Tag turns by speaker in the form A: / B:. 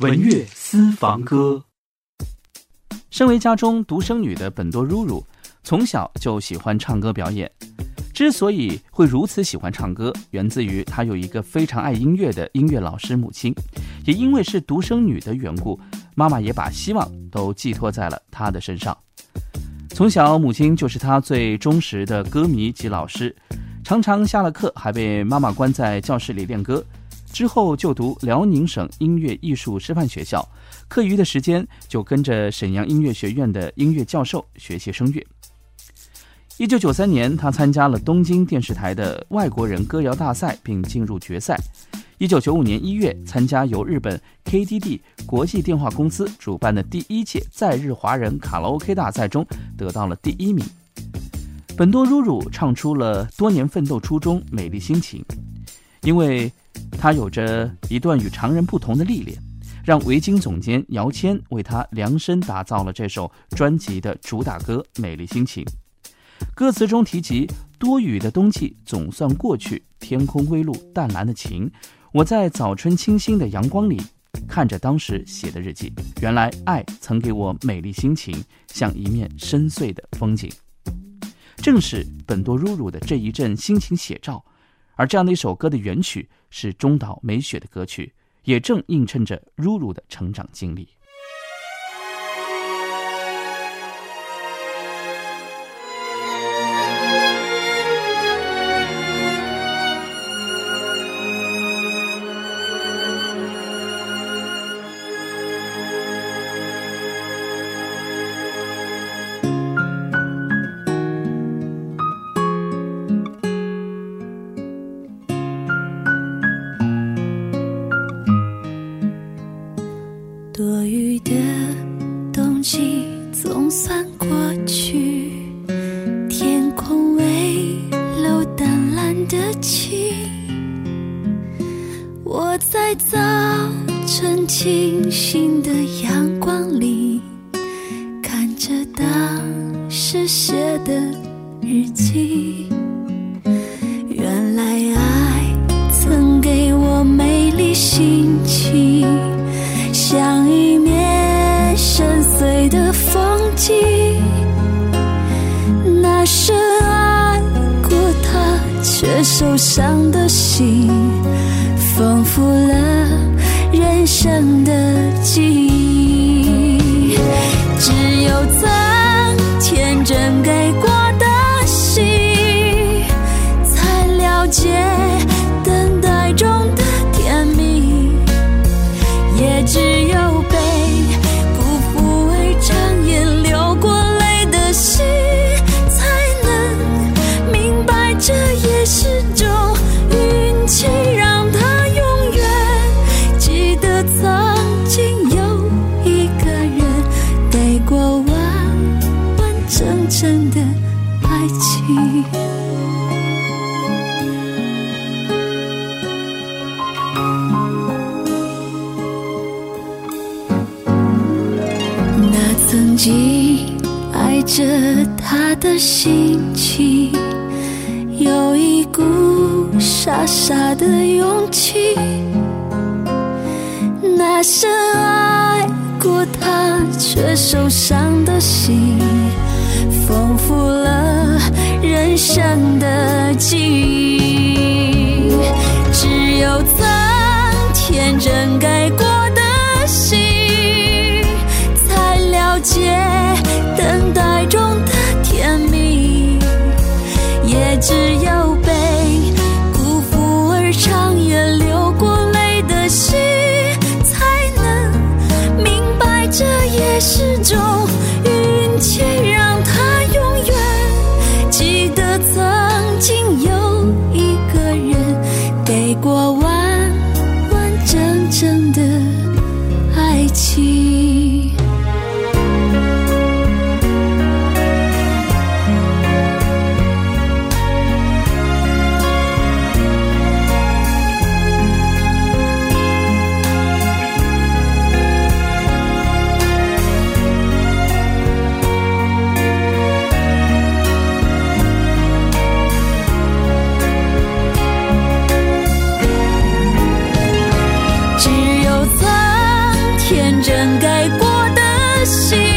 A: 文乐私房歌。身为家中独生女的本多如如，从小就喜欢唱歌表演。之所以会如此喜欢唱歌，源自于她有一个非常爱音乐的音乐老师母亲。也因为是独生女的缘故，妈妈也把希望都寄托在了她的身上。从小，母亲就是她最忠实的歌迷及老师，常常下了课还被妈妈关在教室里练歌。之后就读辽宁省音乐艺术师范学校，课余的时间就跟着沈阳音乐学院的音乐教授学习声乐。一九九三年，他参加了东京电视台的外国人歌谣大赛，并进入决赛。一九九五年一月，参加由日本 KDD 国际电话公司主办的第一届在日华人卡拉 OK 大赛中，得到了第一名。本多如如唱出了多年奋斗初衷、美丽心情，因为。他有着一段与常人不同的历练，让维京总监姚谦为他量身打造了这首专辑的主打歌《美丽心情》。歌词中提及多雨的冬季总算过去，天空微露淡蓝的晴。我在早春清新的阳光里看着当时写的日记，原来爱曾给我美丽心情，像一面深邃的风景。正是本多如如的这一阵心情写照。而这样的一首歌的原曲是中岛美雪的歌曲，也正映衬着露露的成长经历。
B: 过去天空微露淡蓝的晴，我在早晨清新的阳光里看着当时写的日记。却受伤的心，丰富了人生的记忆。只有曾天真爱着他的心情，有一股傻傻的勇气。那深爱过他却受伤的心，丰富了人生的记忆。只有曾天真给天真该过的心。